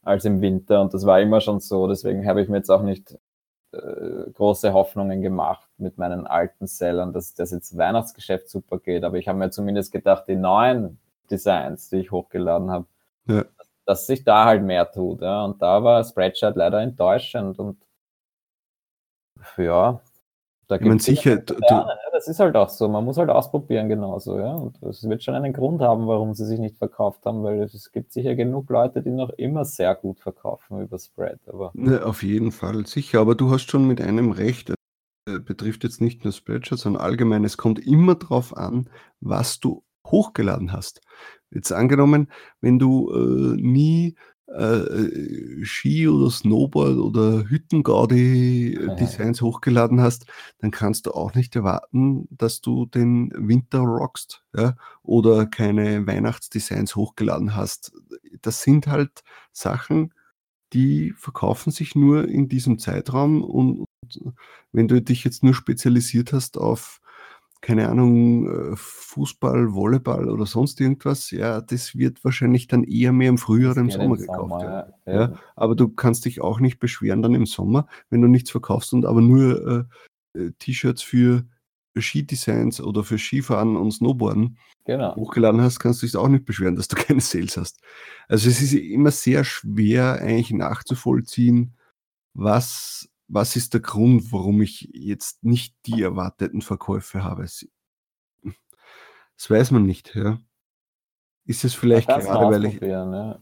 als im Winter und das war immer schon so. Deswegen habe ich mir jetzt auch nicht äh, große Hoffnungen gemacht mit meinen alten Sellern, dass das jetzt Weihnachtsgeschäft super geht. Aber ich habe mir zumindest gedacht, die neuen Designs, die ich hochgeladen habe, ja. dass sich da halt mehr tut. Ja. Und da war Spreadshirt leider enttäuschend und ja, da gibt es sicher. Du, ja, das ist halt auch so. Man muss halt ausprobieren genauso, ja. Und es wird schon einen Grund haben, warum sie sich nicht verkauft haben, weil es gibt sicher genug Leute, die noch immer sehr gut verkaufen über Spread. Aber ja, auf jeden Fall, sicher. Aber du hast schon mit einem Recht. Äh, betrifft jetzt nicht nur Spreadshirt, sondern allgemein. Es kommt immer darauf an, was du hochgeladen hast. Jetzt angenommen, wenn du äh, nie äh, Ski oder Snowboard oder Hüttengaudi-Designs äh, hochgeladen hast, dann kannst du auch nicht erwarten, dass du den Winter rockst ja? oder keine Weihnachtsdesigns hochgeladen hast. Das sind halt Sachen, die verkaufen sich nur in diesem Zeitraum und wenn du dich jetzt nur spezialisiert hast auf keine Ahnung, äh, Fußball, Volleyball oder sonst irgendwas, ja, das wird wahrscheinlich dann eher mehr im Frühjahr oder im Sommer gekauft. Sommer, ja. Ja. Aber du kannst dich auch nicht beschweren dann im Sommer, wenn du nichts verkaufst und aber nur äh, äh T-Shirts für Skidesigns oder für Skifahren und Snowboarden genau. hochgeladen hast, kannst du dich auch nicht beschweren, dass du <laughs> keine Sales hast. Also es ist immer sehr schwer eigentlich nachzuvollziehen, was, was ist der Grund, warum ich jetzt nicht die erwarteten Verkäufe habe. Das weiß man nicht, ja. Ist es vielleicht gerade, weil ich. Ja.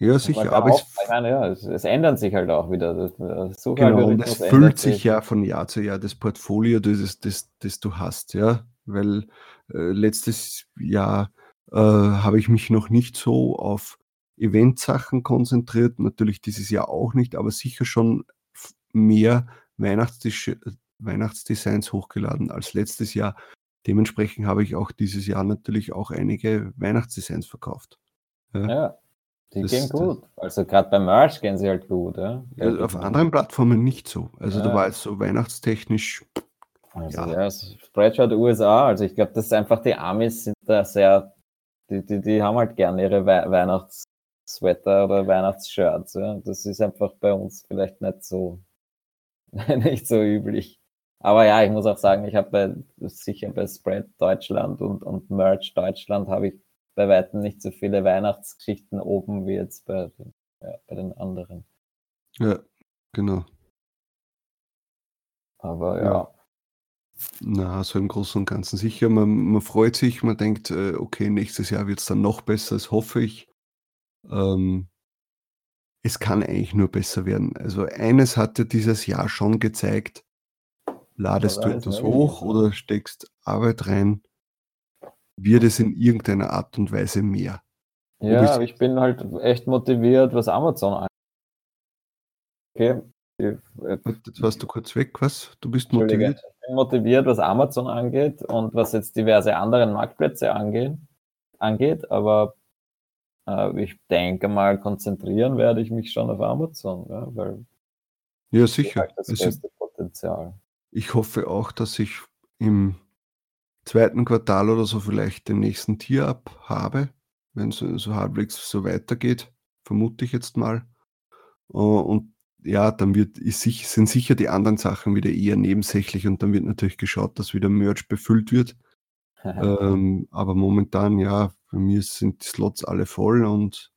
Ja, sicher. Aber es, meine, ja, es, es, ändern sich halt auch wieder. Das genau, und es füllt sich ja von Jahr zu Jahr das Portfolio, das, das, das du hast, ja. Weil äh, letztes Jahr äh, habe ich mich noch nicht so auf Eventsachen konzentriert, natürlich dieses Jahr auch nicht, aber sicher schon mehr Weihnachtsdesigns hochgeladen als letztes Jahr. Dementsprechend habe ich auch dieses Jahr natürlich auch einige Weihnachtsdesigns verkauft. Ja. ja. Die das, gehen gut. Also gerade bei Merch gehen sie halt gut. Ja? ja auf anderen Plattformen nicht so. Also ja. da war es so weihnachtstechnisch. Also ja, ja Spreadshirt USA, also ich glaube, das ist einfach die Amis sind da sehr, die, die, die haben halt gerne ihre We Weihnachtssweater oder Weihnachtsshirts. Ja? Das ist einfach bei uns vielleicht nicht so, <laughs> nicht so üblich. Aber ja, ich muss auch sagen, ich habe bei, sicher bei Spread Deutschland und, und Merch Deutschland habe ich bei weitem nicht so viele Weihnachtsgeschichten oben wie jetzt bei, ja, bei den anderen. Ja, genau. Aber ja. ja. Na, so im Großen und Ganzen sicher. Man, man freut sich, man denkt, äh, okay, nächstes Jahr wird es dann noch besser, das hoffe ich. Ähm, es kann eigentlich nur besser werden. Also eines hat dir dieses Jahr schon gezeigt, ladest du etwas hoch oder steckst Arbeit rein, wird es in irgendeiner Art und Weise mehr. Ja, aber ich bin halt echt motiviert, was Amazon angeht. Okay. Jetzt warst du kurz weg, was? Du bist motiviert? Ich bin motiviert, was Amazon angeht und was jetzt diverse andere Marktplätze angeht, angeht aber ich denke mal, konzentrieren werde ich mich schon auf Amazon, ja, weil ja, sicher. Das also, Potenzial. Ich hoffe auch, dass ich im zweiten Quartal oder so vielleicht den nächsten Tier ab habe, wenn es so halbwegs so weitergeht, vermute ich jetzt mal. Äh, und ja, dann wird, ist, sind sicher die anderen Sachen wieder eher nebensächlich und dann wird natürlich geschaut, dass wieder Merch befüllt wird. <laughs> ähm, aber momentan, ja, bei mir sind die Slots alle voll und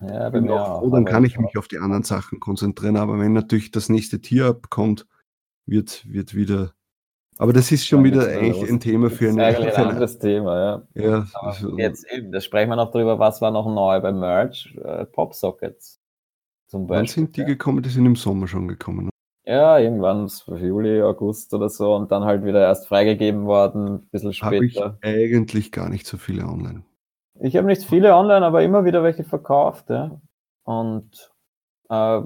ja, mir auch, dann kann ich mich auf die anderen Sachen konzentrieren. Aber wenn natürlich das nächste Tier abkommt, wird, wird wieder aber das ist schon wieder eigentlich ein Thema für, eine, ein anderes Thema, ja. ja also, jetzt eben, da sprechen wir noch drüber, was war noch neu bei Merch, äh, Popsockets zum Beispiel. Wann sind die gekommen? Die sind im Sommer schon gekommen. Ja, irgendwann Juli, August oder so und dann halt wieder erst freigegeben worden, ein bisschen später. Habe ich eigentlich gar nicht so viele online. Ich habe nicht viele online, aber immer wieder welche verkauft, ja. Und äh,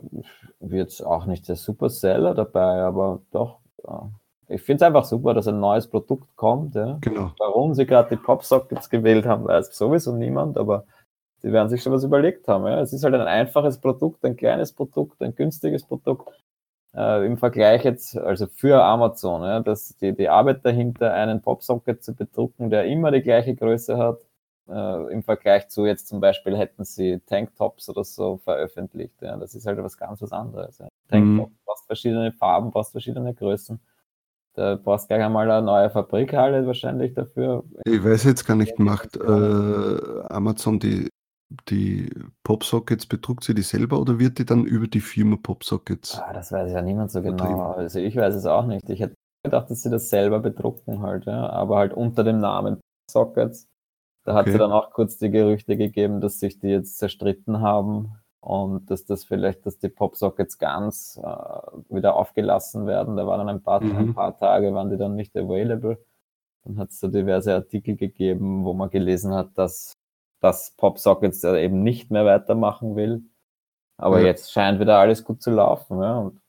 jetzt auch nicht der Superseller dabei, aber doch, ja, ich finde es einfach super, dass ein neues Produkt kommt. Ja. Genau. Warum sie gerade die Popsockets gewählt haben, weiß sowieso niemand, aber die werden sich schon was überlegt haben. Ja. Es ist halt ein einfaches Produkt, ein kleines Produkt, ein günstiges Produkt. Äh, Im Vergleich jetzt, also für Amazon, ja, dass die, die Arbeit dahinter, einen Popsocket zu bedrucken, der immer die gleiche Größe hat, äh, im Vergleich zu jetzt zum Beispiel hätten sie Tanktops oder so veröffentlicht. Ja. Das ist halt was ganz was anderes. Ja. Tanktop, mhm. brauchst verschiedene Farben, brauchst verschiedene Größen. Da brauchst du gleich einmal eine neue Fabrikhalle wahrscheinlich dafür. Ich weiß jetzt gar nicht, macht äh, Amazon die, die Popsockets, bedruckt sie die selber oder wird die dann über die Firma Popsockets? Ah, das weiß ja niemand so genau. Also ich weiß es auch nicht. Ich hätte gedacht, dass sie das selber bedrucken halt, ja. aber halt unter dem Namen Popsockets. Da okay. hat es dann auch kurz die Gerüchte gegeben, dass sich die jetzt zerstritten haben und dass das vielleicht, dass die Popsockets ganz äh, wieder aufgelassen werden. Da waren dann ein paar, mhm. ein paar Tage, waren die dann nicht available. Dann hat es da diverse Artikel gegeben, wo man gelesen hat, dass das Popsockets eben nicht mehr weitermachen will. Aber ja. jetzt scheint wieder alles gut zu laufen. Ja, und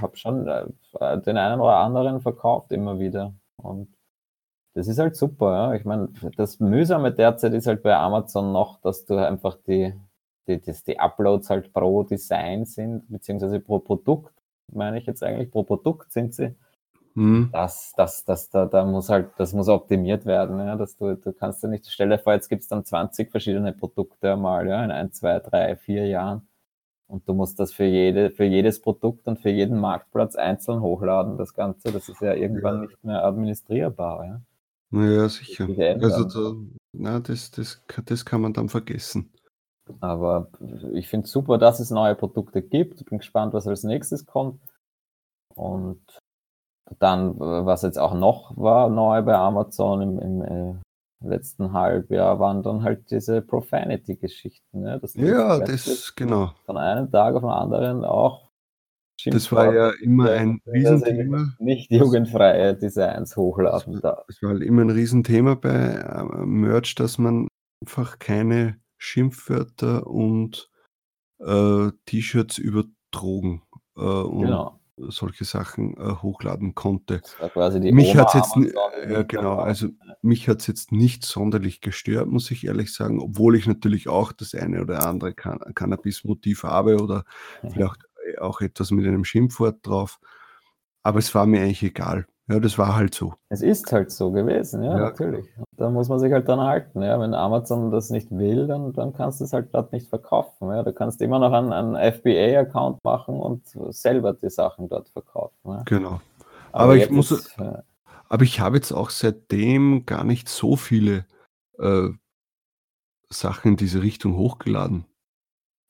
habe schon äh, den einen oder anderen verkauft immer wieder. Und das ist halt super. Ja. Ich meine, das Mühsame derzeit ist halt bei Amazon noch, dass du einfach die die, dass die Uploads halt pro Design sind, beziehungsweise pro Produkt, meine ich jetzt eigentlich, pro Produkt sind sie. Mhm. Das, das, das, da, da muss halt, das muss optimiert werden, ja, dass du, du kannst ja nicht, stell dir vor, jetzt gibt es dann 20 verschiedene Produkte einmal, ja, in ein, zwei, drei, vier Jahren. Und du musst das für jede, für jedes Produkt und für jeden Marktplatz einzeln hochladen, das Ganze. Das ist ja irgendwann ja. nicht mehr administrierbar, ja. Naja, sicher. Also, da, na, das, das, das kann man dann vergessen. Aber ich finde super, dass es neue Produkte gibt. Bin gespannt, was als nächstes kommt. Und dann, was jetzt auch noch war neu bei Amazon im, im äh, letzten Halbjahr, waren dann halt diese Profanity-Geschichten. Ne? ja, das, genau. Von einem Tag auf den anderen auch. Das war ja immer ein Riesenthema. Nicht jugendfreie Designs hochladen darf. Das war halt immer ein Riesenthema bei äh, Merch, dass man einfach keine Schimpfwörter und äh, T-Shirts über Drogen äh, und genau. Solche Sachen äh, hochladen konnte. mich hat jetzt ja, genau, also mich hat es jetzt nicht sonderlich gestört, muss ich ehrlich sagen, obwohl ich natürlich auch das eine oder andere Can Cannabis-Motiv habe oder mhm. <laughs> vielleicht auch etwas mit einem Schimpfwort drauf. Aber es war mir eigentlich egal. Ja, das war halt so. Es ist halt so gewesen, ja, ja. natürlich. Da muss man sich halt dann halten. Ja. Wenn Amazon das nicht will, dann, dann kannst du es halt dort nicht verkaufen. Ja. Du kannst immer noch einen, einen FBA-Account machen und selber die Sachen dort verkaufen. Ja. Genau. Aber, aber ich muss, ist, aber ich habe jetzt auch seitdem gar nicht so viele äh, Sachen in diese Richtung hochgeladen.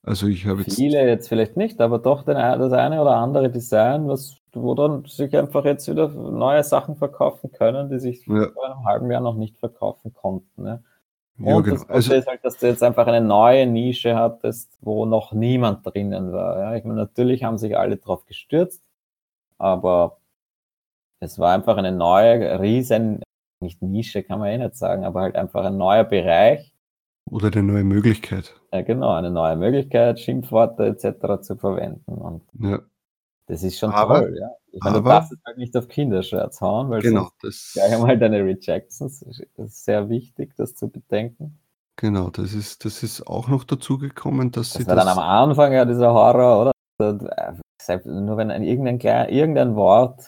Also ich habe jetzt. Viele jetzt vielleicht nicht, aber doch den, das eine oder andere Design, was, wo dann sich einfach jetzt wieder neue Sachen verkaufen können, die sich ja. vor einem halben Jahr noch nicht verkaufen konnten. Ne? Und ja, genau. das also, ist halt, dass du jetzt einfach eine neue Nische hattest, wo noch niemand drinnen war. Ja? Ich meine, natürlich haben sich alle drauf gestürzt, aber es war einfach eine neue, riesen, nicht Nische kann man eh nicht sagen, aber halt einfach ein neuer Bereich, oder eine neue Möglichkeit. Ja, genau, eine neue Möglichkeit, Schimpfworte etc. zu verwenden. Und ja. Das ist schon aber, toll, ja. Ich meine, aber, du darfst es halt nicht auf Kindershirts hauen, weil genau, das gleich einmal deine Rejections. Das ist sehr wichtig, das zu bedenken. Genau, das ist, das ist auch noch dazu gekommen, dass das sie war das. dann am Anfang ja dieser Horror, oder? Nur wenn ein, irgendein, irgendein Wort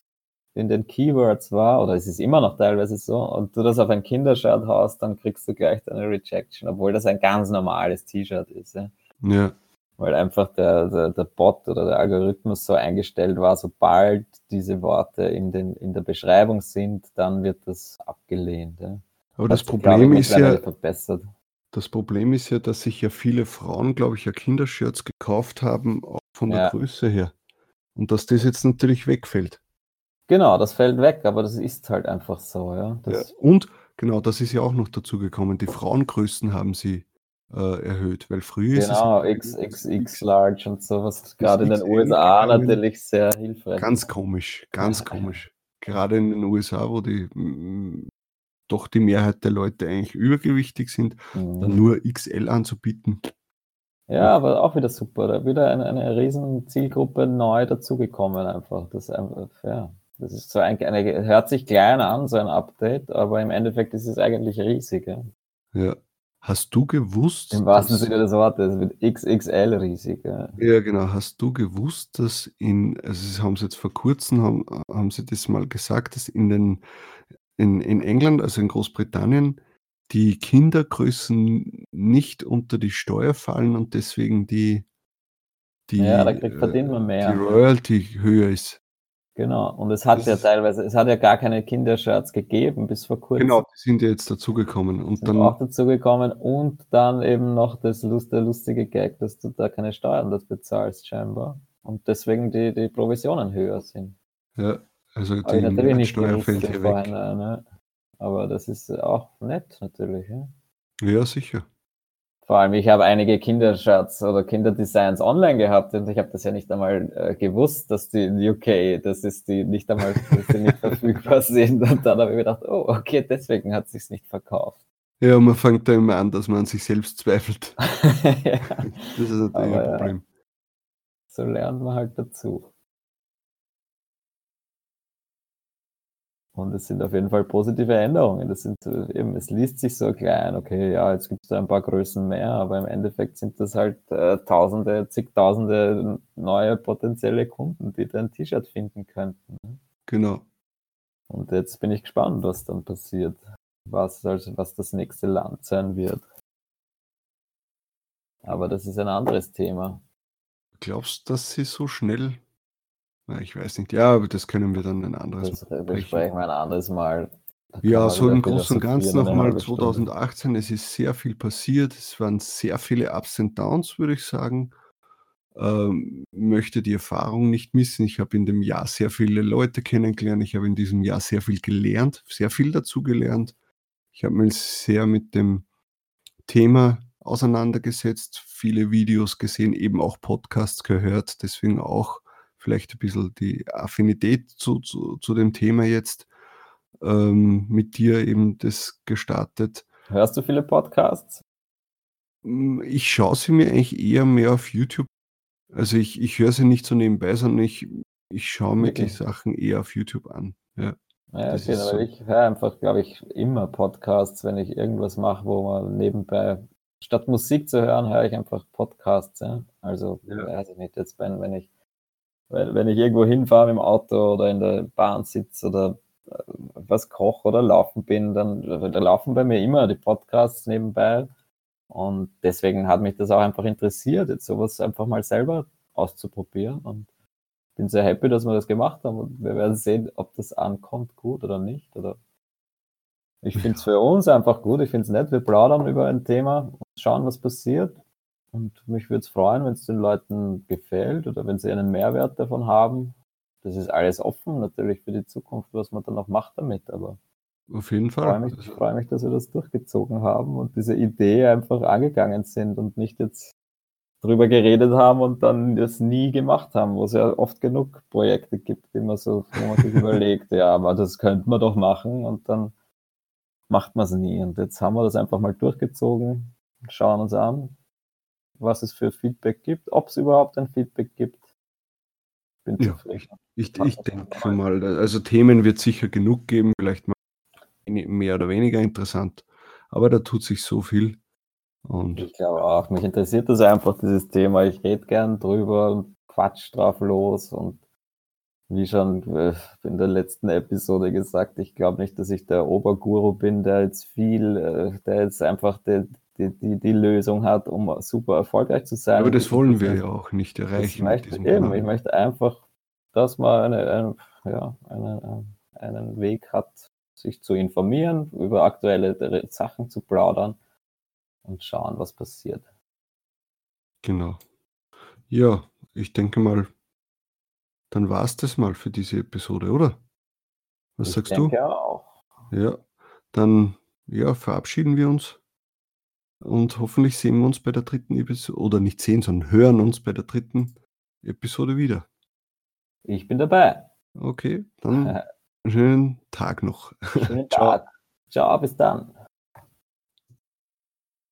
in den Keywords war, oder es ist immer noch teilweise so, und du das auf ein Kindershirt haust, dann kriegst du gleich deine Rejection, obwohl das ein ganz normales T-Shirt ist. Ja. ja. Weil einfach der, der, der Bot oder der Algorithmus so eingestellt war, sobald diese Worte in, den, in der Beschreibung sind, dann wird das abgelehnt. Ja. Aber das, das Problem ist ja, verbessert. das Problem ist ja, dass sich ja viele Frauen, glaube ich, ja Kindershirts gekauft haben, auch von der ja. Größe her. Und dass das jetzt natürlich wegfällt. Genau, das fällt weg, aber das ist halt einfach so, ja. ja und genau, das ist ja auch noch dazu gekommen. Die Frauengrößen haben sie äh, erhöht, weil früher genau, ist es. Genau, XXX Large und sowas, gerade in den USA natürlich sehr hilfreich. Ganz komisch, ganz komisch. Gerade in den USA, wo die mh, doch die Mehrheit der Leute eigentlich übergewichtig sind, mhm. dann nur XL anzubieten. Ja, aber auch wieder super. Da wieder eine, eine riesen Zielgruppe neu dazugekommen einfach. Das ist einfach, ja. Das ist so ein, eine, hört sich klein an, so ein Update, aber im Endeffekt ist es eigentlich riesig. Ja. ja. Hast du gewusst? Im wahrsten Sinne des Wortes, mit XXL riesig. Ja. ja, genau. Hast du gewusst, dass in, also sie haben es jetzt vor kurzem, haben, haben sie das mal gesagt, dass in den, in, in England, also in Großbritannien, die Kindergrößen nicht unter die Steuer fallen und deswegen die, die, ja, da kriegt, verdient man mehr. die Royalty höher ist. Genau, und es hat das ja teilweise, es hat ja gar keine Kindershirts gegeben bis vor kurzem. Genau, die sind ja jetzt dazugekommen. Und sind dann auch dazugekommen und dann eben noch das Lust, der lustige Gag, dass du da keine Steuern das bezahlst scheinbar. Und deswegen die, die Provisionen höher sind. Ja, also die Mehrwertsteuer fällt hier weg. Ne? Aber das ist auch nett natürlich. Ja, ja sicher. Vor allem, ich habe einige Kindershirts oder Kinderdesigns online gehabt und ich habe das ja nicht einmal äh, gewusst, dass die in UK, das ist die nicht einmal, dass die nicht verfügbar <laughs> sind. Und dann habe ich mir gedacht, oh, okay, deswegen hat es sich nicht verkauft. Ja, man fängt da immer an, dass man an sich selbst zweifelt. <laughs> ja. Das ist natürlich Aber, ein Problem. Ja. So lernt man halt dazu. Und es sind auf jeden Fall positive Änderungen. Das sind eben, es liest sich so klein, okay, ja, jetzt gibt es da ein paar Größen mehr, aber im Endeffekt sind das halt äh, Tausende, zigtausende neue potenzielle Kunden, die dein T-Shirt finden könnten. Ne? Genau. Und jetzt bin ich gespannt, was dann passiert. Was, also, was das nächste Land sein wird. Aber das ist ein anderes Thema. Glaubst du, dass sie so schnell? Ich weiß nicht. Ja, aber das können wir dann ein anderes Das besprechen wir ein anderes Mal. Ja, so im Großen und Ganzen nochmal halbe Stunde. 2018, es ist sehr viel passiert. Es waren sehr viele Ups und Downs, würde ich sagen. Ähm, möchte die Erfahrung nicht missen. Ich habe in dem Jahr sehr viele Leute kennengelernt. Ich habe in diesem Jahr sehr viel gelernt, sehr viel dazu gelernt. Ich habe mich sehr mit dem Thema auseinandergesetzt, viele Videos gesehen, eben auch Podcasts gehört, deswegen auch vielleicht ein bisschen die Affinität zu, zu, zu dem Thema jetzt ähm, mit dir eben das gestartet. Hörst du viele Podcasts? Mm, Ich schaue sie mir eigentlich eher mehr auf YouTube. Also ich, ich höre sie nicht so nebenbei, sondern ich, ich schaue mir die Wirklich? Sachen eher auf YouTube an. Ja, Ja, okay, aber so. ich höre einfach, glaube ich, immer Podcasts, wenn ich irgendwas mache, wo man nebenbei, statt Musik zu hören, höre ich einfach Podcasts. Ja? Also, Ja. weiß ich nicht, jetzt wenn, wenn ich wenn, wenn ich irgendwo hinfahre im Auto oder in der Bahn sitze oder äh, was koche oder laufen bin, dann da laufen bei mir immer die Podcasts nebenbei. Und deswegen hat mich das auch einfach interessiert, jetzt sowas einfach mal selber auszuprobieren. Und bin sehr happy, dass wir das gemacht haben. Und wir werden sehen, ob das ankommt gut oder nicht. Oder ich finde es für uns einfach gut. Ich finde es nett. Wir plaudern über ein Thema und schauen, was passiert. Und mich würde es freuen, wenn es den Leuten gefällt oder wenn sie einen Mehrwert davon haben. Das ist alles offen, natürlich für die Zukunft, was man dann noch macht damit. Aber Auf jeden ich freue Fall. mich, ich Also, freue mich, dass wir das durchgezogen haben und diese Idee einfach angegangen sind und nicht jetzt drüber geredet haben und dann das nie gemacht haben, wo es ja oft genug Projekte gibt, die man so, wo man sich <laughs> überlegt, ja, aber das könnte man doch machen und dann macht man es nie. Und jetzt haben wir das einfach mal durchgezogen, schauen uns an, was es für Feedback gibt, ob es überhaupt ein Feedback gibt. Bin Ja, zufrieden. ich, ich denke schon mal, also Themen wird sicher genug geben, vielleicht mal mehr oder weniger interessant, aber da tut sich so viel. Und Ich glaube auch, mich interessiert das einfach, dieses Thema. Ich rede gern drüber und quatsch drauf los und wie schon äh, in der letzten Episode gesagt, ich glaube nicht, dass ich der Oberguru bin, der jetzt viel, äh, der jetzt einfach die, die, die, die Lösung hat, um super erfolgreich zu sein. aber das wollen wir das- ja auch nicht erreichen möchte, eben, ich möchte einfach, dass man eine, ein, ja, einen, einen Weg hat, sich zu informieren, über aktuelle Sachen zu plaudern und schauen, was passiert. Genau. Ja, ich denke mal, dann war es das mal für diese Episode, oder? Was ich sagst denke auch. du? Ja, dann ja, verabschieden wir uns und hoffentlich sehen wir uns bei der dritten Episode, oder nicht sehen, sondern hören uns bei der dritten Episode wieder. Ich bin dabei. Okay, dann <laughs> schönen Tag noch. Schönen. <laughs> Tag. Ciao, bis dann.